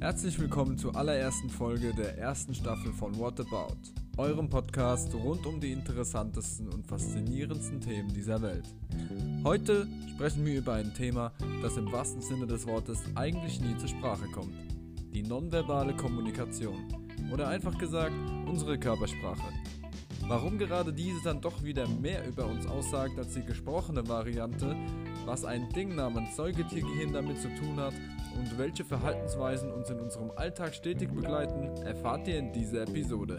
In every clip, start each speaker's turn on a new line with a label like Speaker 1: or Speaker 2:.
Speaker 1: Herzlich willkommen zur allerersten Folge der ersten Staffel von What About, eurem Podcast rund um die interessantesten und faszinierendsten Themen dieser Welt. Heute sprechen wir über ein Thema, das im wahrsten Sinne des Wortes eigentlich nie zur Sprache kommt. Die nonverbale Kommunikation. Oder einfach gesagt, unsere Körpersprache. Warum gerade diese dann doch wieder mehr über uns aussagt als die gesprochene Variante, was ein Ding namens Säugetiergehirn damit zu tun hat und welche Verhaltensweisen uns in unserem Alltag stetig begleiten, erfahrt ihr in dieser Episode.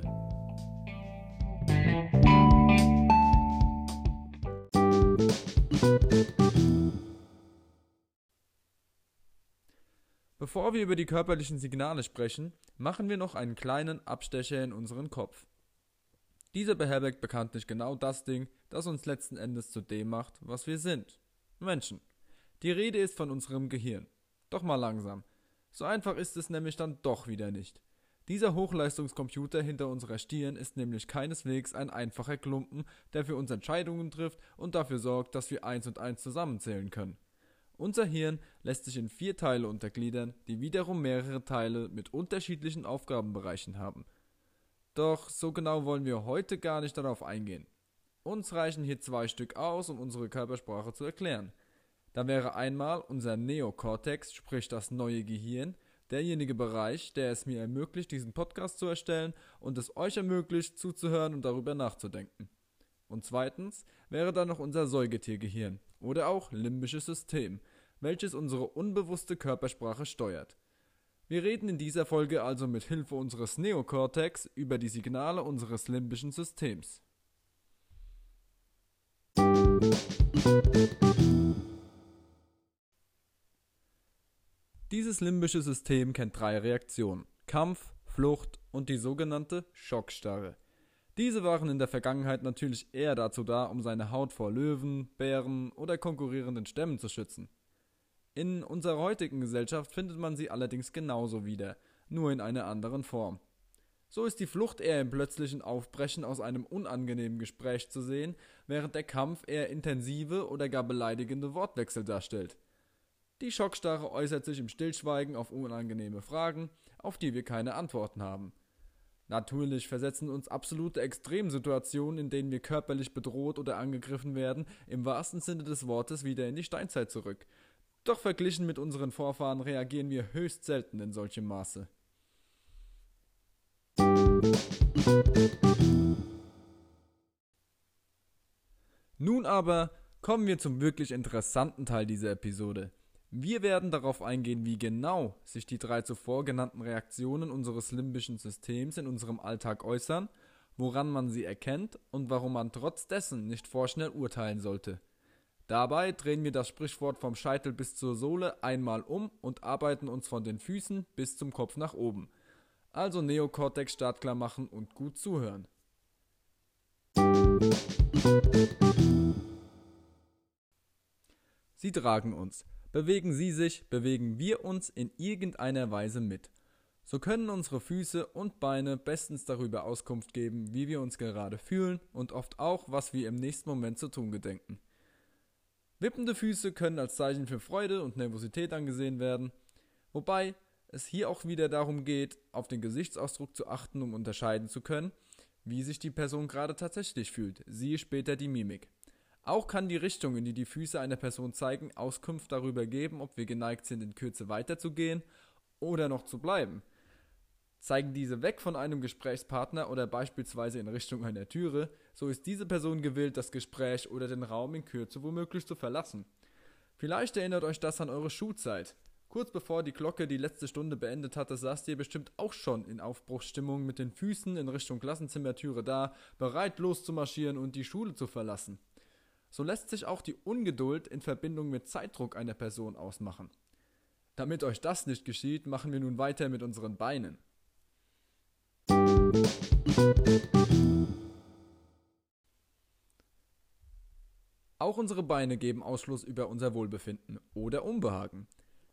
Speaker 1: Bevor wir über die körperlichen Signale sprechen, machen wir noch einen kleinen Abstecher in unseren Kopf. Dieser beherbergt bekanntlich genau das Ding, das uns letzten Endes zu dem macht, was wir sind. Menschen. Die Rede ist von unserem Gehirn. Doch mal langsam. So einfach ist es nämlich dann doch wieder nicht. Dieser Hochleistungscomputer hinter unserer Stirn ist nämlich keineswegs ein einfacher Klumpen, der für uns Entscheidungen trifft und dafür sorgt, dass wir eins und eins zusammenzählen können. Unser Hirn lässt sich in vier Teile untergliedern, die wiederum mehrere Teile mit unterschiedlichen Aufgabenbereichen haben. Doch so genau wollen wir heute gar nicht darauf eingehen. Uns reichen hier zwei Stück aus, um unsere Körpersprache zu erklären. Da wäre einmal unser Neokortex, sprich das neue Gehirn, derjenige Bereich, der es mir ermöglicht, diesen Podcast zu erstellen und es euch ermöglicht, zuzuhören und darüber nachzudenken. Und zweitens wäre da noch unser Säugetiergehirn oder auch limbisches System, welches unsere unbewusste Körpersprache steuert. Wir reden in dieser Folge also mit Hilfe unseres Neokortex über die Signale unseres limbischen Systems. Dieses limbische System kennt drei Reaktionen: Kampf, Flucht und die sogenannte Schockstarre. Diese waren in der Vergangenheit natürlich eher dazu da, um seine Haut vor Löwen, Bären oder konkurrierenden Stämmen zu schützen. In unserer heutigen Gesellschaft findet man sie allerdings genauso wieder, nur in einer anderen Form. So ist die Flucht eher im plötzlichen Aufbrechen aus einem unangenehmen Gespräch zu sehen, während der Kampf eher intensive oder gar beleidigende Wortwechsel darstellt. Die Schockstarre äußert sich im Stillschweigen auf unangenehme Fragen, auf die wir keine Antworten haben. Natürlich versetzen uns absolute Extremsituationen, in denen wir körperlich bedroht oder angegriffen werden, im wahrsten Sinne des Wortes wieder in die Steinzeit zurück. Doch verglichen mit unseren Vorfahren reagieren wir höchst selten in solchem Maße. Nun aber kommen wir zum wirklich interessanten Teil dieser Episode. Wir werden darauf eingehen, wie genau sich die drei zuvor genannten Reaktionen unseres limbischen Systems in unserem Alltag äußern, woran man sie erkennt und warum man trotz dessen nicht vorschnell urteilen sollte. Dabei drehen wir das Sprichwort vom Scheitel bis zur Sohle einmal um und arbeiten uns von den Füßen bis zum Kopf nach oben. Also Neokortex startklar machen und gut zuhören. Sie tragen uns. Bewegen Sie sich, bewegen wir uns in irgendeiner Weise mit. So können unsere Füße und Beine bestens darüber Auskunft geben, wie wir uns gerade fühlen und oft auch, was wir im nächsten Moment zu tun gedenken. Wippende Füße können als Zeichen für Freude und Nervosität angesehen werden, wobei es hier auch wieder darum geht, auf den Gesichtsausdruck zu achten, um unterscheiden zu können, wie sich die Person gerade tatsächlich fühlt. Siehe später die Mimik. Auch kann die Richtung, in die die Füße einer Person zeigen, Auskunft darüber geben, ob wir geneigt sind, in Kürze weiterzugehen oder noch zu bleiben. Zeigen diese weg von einem Gesprächspartner oder beispielsweise in Richtung einer Türe, so ist diese Person gewillt, das Gespräch oder den Raum in Kürze womöglich zu verlassen. Vielleicht erinnert euch das an eure Schulzeit. Kurz bevor die Glocke die letzte Stunde beendet hatte, saßt ihr bestimmt auch schon in Aufbruchsstimmung mit den Füßen in Richtung Klassenzimmertüre da, bereit loszumarschieren und die Schule zu verlassen. So lässt sich auch die Ungeduld in Verbindung mit Zeitdruck einer Person ausmachen. Damit euch das nicht geschieht, machen wir nun weiter mit unseren Beinen. Auch unsere Beine geben Ausschluss über unser Wohlbefinden oder Unbehagen.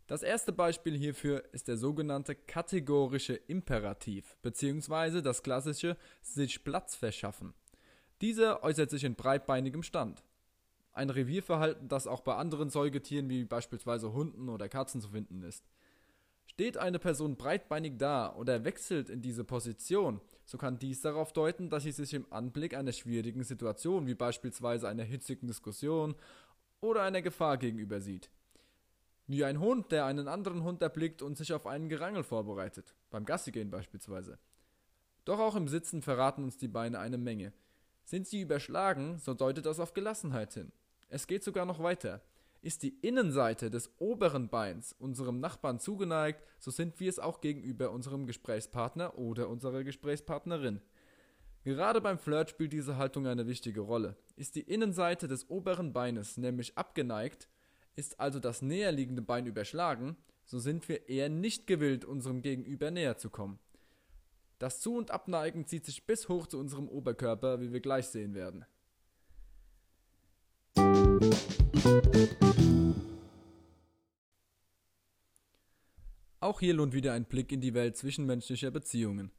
Speaker 1: Das erste Beispiel hierfür ist der sogenannte kategorische Imperativ bzw. das klassische sich Platz verschaffen. Dieser äußert sich in breitbeinigem Stand. Ein Revierverhalten, das auch bei anderen Säugetieren wie beispielsweise Hunden oder Katzen zu finden ist. Steht eine Person breitbeinig da oder wechselt in diese Position, so kann dies darauf deuten, dass sie sich im Anblick einer schwierigen Situation, wie beispielsweise einer hitzigen Diskussion oder einer Gefahr gegenüber sieht. Wie ein Hund, der einen anderen Hund erblickt und sich auf einen Gerangel vorbereitet, beim Gassigehen beispielsweise. Doch auch im Sitzen verraten uns die Beine eine Menge. Sind sie überschlagen, so deutet das auf Gelassenheit hin. Es geht sogar noch weiter. Ist die Innenseite des oberen Beins unserem Nachbarn zugeneigt, so sind wir es auch gegenüber unserem Gesprächspartner oder unserer Gesprächspartnerin. Gerade beim Flirt spielt diese Haltung eine wichtige Rolle. Ist die Innenseite des oberen Beines nämlich abgeneigt, ist also das näherliegende Bein überschlagen, so sind wir eher nicht gewillt, unserem Gegenüber näher zu kommen. Das Zu- und Abneigen zieht sich bis hoch zu unserem Oberkörper, wie wir gleich sehen werden. Auch hier lohnt wieder ein Blick in die Welt zwischenmenschlicher Beziehungen.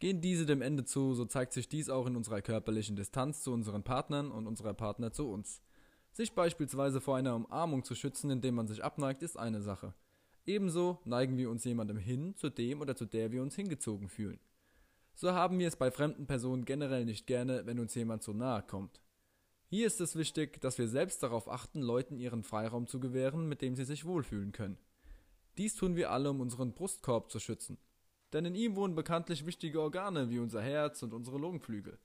Speaker 1: Gehen diese dem Ende zu, so zeigt sich dies auch in unserer körperlichen Distanz zu unseren Partnern und unserer Partner zu uns. Sich beispielsweise vor einer Umarmung zu schützen, indem man sich abneigt, ist eine Sache. Ebenso neigen wir uns jemandem hin, zu dem oder zu der wir uns hingezogen fühlen. So haben wir es bei fremden Personen generell nicht gerne, wenn uns jemand so nahe kommt. Hier ist es wichtig, dass wir selbst darauf achten, Leuten ihren Freiraum zu gewähren, mit dem sie sich wohlfühlen können. Dies tun wir alle, um unseren Brustkorb zu schützen. Denn in ihm wohnen bekanntlich wichtige Organe wie unser Herz und unsere Lungenflügel.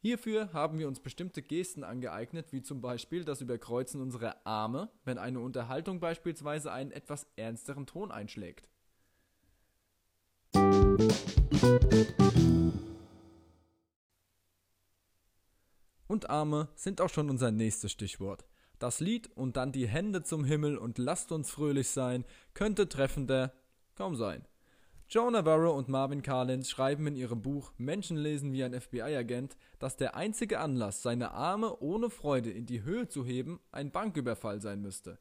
Speaker 1: Hierfür haben wir uns bestimmte Gesten angeeignet, wie zum Beispiel das Überkreuzen unserer Arme, wenn eine Unterhaltung beispielsweise einen etwas ernsteren Ton einschlägt. Und Arme sind auch schon unser nächstes Stichwort. Das Lied und dann die Hände zum Himmel und lasst uns fröhlich sein, könnte treffender kaum sein. Joe Navarro und Marvin Carlins schreiben in ihrem Buch Menschen lesen wie ein FBI-Agent, dass der einzige Anlass, seine Arme ohne Freude in die Höhe zu heben, ein Banküberfall sein müsste.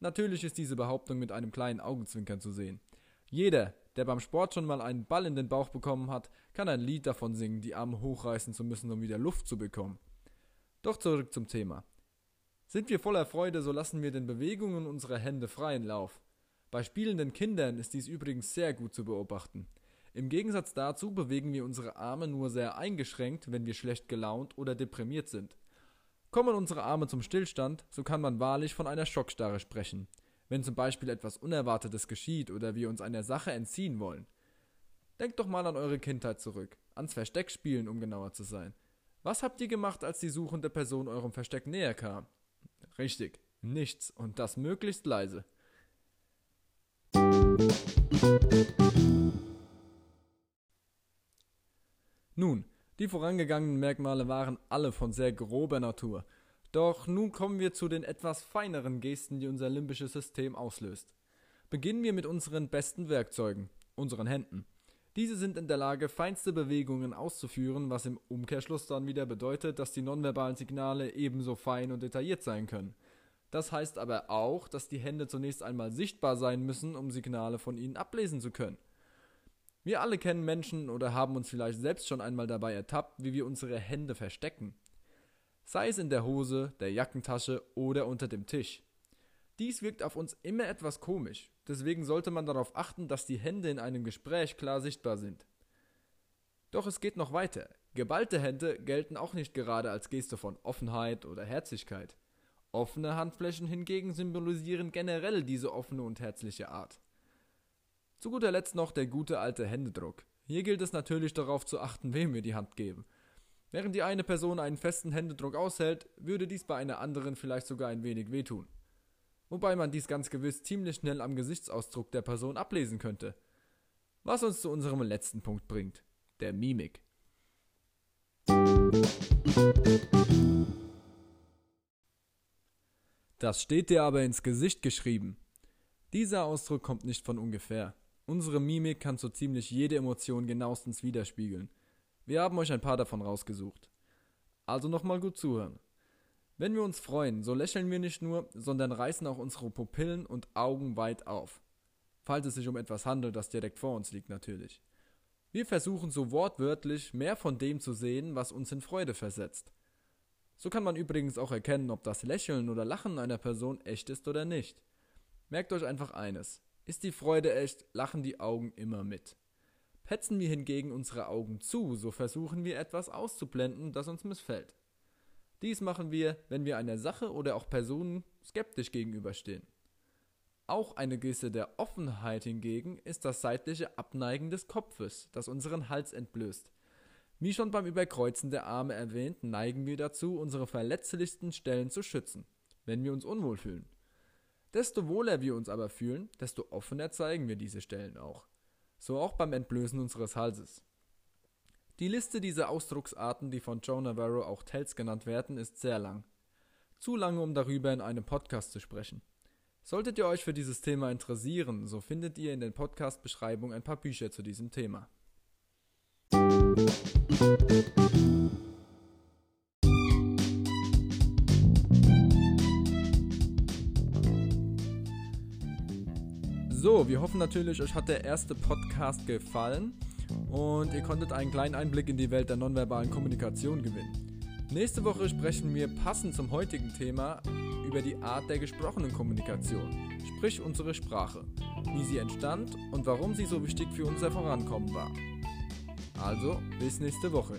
Speaker 1: Natürlich ist diese Behauptung mit einem kleinen Augenzwinkern zu sehen. Jeder, der beim Sport schon mal einen Ball in den Bauch bekommen hat, kann ein Lied davon singen, die Arme hochreißen zu müssen, um wieder Luft zu bekommen. Doch zurück zum Thema. Sind wir voller Freude, so lassen wir den Bewegungen unserer Hände freien Lauf. Bei spielenden Kindern ist dies übrigens sehr gut zu beobachten. Im Gegensatz dazu bewegen wir unsere Arme nur sehr eingeschränkt, wenn wir schlecht gelaunt oder deprimiert sind. Kommen unsere Arme zum Stillstand, so kann man wahrlich von einer Schockstarre sprechen, wenn zum Beispiel etwas Unerwartetes geschieht oder wir uns einer Sache entziehen wollen. Denkt doch mal an eure Kindheit zurück, ans Versteckspielen, um genauer zu sein. Was habt ihr gemacht, als die suchende Person eurem Versteck näher kam? Richtig, nichts und das möglichst leise. Nun, die vorangegangenen Merkmale waren alle von sehr grober Natur. Doch nun kommen wir zu den etwas feineren Gesten, die unser limbisches System auslöst. Beginnen wir mit unseren besten Werkzeugen, unseren Händen. Diese sind in der Lage, feinste Bewegungen auszuführen, was im Umkehrschluss dann wieder bedeutet, dass die nonverbalen Signale ebenso fein und detailliert sein können. Das heißt aber auch, dass die Hände zunächst einmal sichtbar sein müssen, um Signale von ihnen ablesen zu können. Wir alle kennen Menschen oder haben uns vielleicht selbst schon einmal dabei ertappt, wie wir unsere Hände verstecken. Sei es in der Hose, der Jackentasche oder unter dem Tisch. Dies wirkt auf uns immer etwas komisch, deswegen sollte man darauf achten, dass die Hände in einem Gespräch klar sichtbar sind. Doch es geht noch weiter. Geballte Hände gelten auch nicht gerade als Geste von Offenheit oder Herzlichkeit. Offene Handflächen hingegen symbolisieren generell diese offene und herzliche Art. Zu guter Letzt noch der gute alte Händedruck. Hier gilt es natürlich darauf zu achten, wem wir die Hand geben. Während die eine Person einen festen Händedruck aushält, würde dies bei einer anderen vielleicht sogar ein wenig wehtun. Wobei man dies ganz gewiss ziemlich schnell am Gesichtsausdruck der Person ablesen könnte. Was uns zu unserem letzten Punkt bringt, der Mimik. Das steht dir aber ins Gesicht geschrieben. Dieser Ausdruck kommt nicht von ungefähr. Unsere Mimik kann so ziemlich jede Emotion genauestens widerspiegeln. Wir haben euch ein paar davon rausgesucht. Also nochmal gut zuhören. Wenn wir uns freuen, so lächeln wir nicht nur, sondern reißen auch unsere Pupillen und Augen weit auf. Falls es sich um etwas handelt, das direkt vor uns liegt natürlich. Wir versuchen so wortwörtlich mehr von dem zu sehen, was uns in Freude versetzt. So kann man übrigens auch erkennen, ob das Lächeln oder Lachen einer Person echt ist oder nicht. Merkt euch einfach eines. Ist die Freude echt, lachen die Augen immer mit. Petzen wir hingegen unsere Augen zu, so versuchen wir etwas auszublenden, das uns missfällt. Dies machen wir, wenn wir einer Sache oder auch Personen skeptisch gegenüberstehen. Auch eine Geste der Offenheit hingegen ist das seitliche Abneigen des Kopfes, das unseren Hals entblößt. Wie schon beim Überkreuzen der Arme erwähnt, neigen wir dazu, unsere verletzlichsten Stellen zu schützen, wenn wir uns unwohl fühlen. Desto wohler wir uns aber fühlen, desto offener zeigen wir diese Stellen auch. So auch beim Entblößen unseres Halses. Die Liste dieser Ausdrucksarten, die von Joe Navarro auch Tells genannt werden, ist sehr lang. Zu lange, um darüber in einem Podcast zu sprechen. Solltet ihr euch für dieses Thema interessieren, so findet ihr in den Podcast-Beschreibungen ein paar Bücher zu diesem Thema. So, wir hoffen natürlich, euch hat der erste Podcast gefallen und ihr konntet einen kleinen Einblick in die Welt der nonverbalen Kommunikation gewinnen. Nächste Woche sprechen wir passend zum heutigen Thema über die Art der gesprochenen Kommunikation, sprich unsere Sprache, wie sie entstand und warum sie so wichtig für unser Vorankommen war. Also, bis nächste Woche.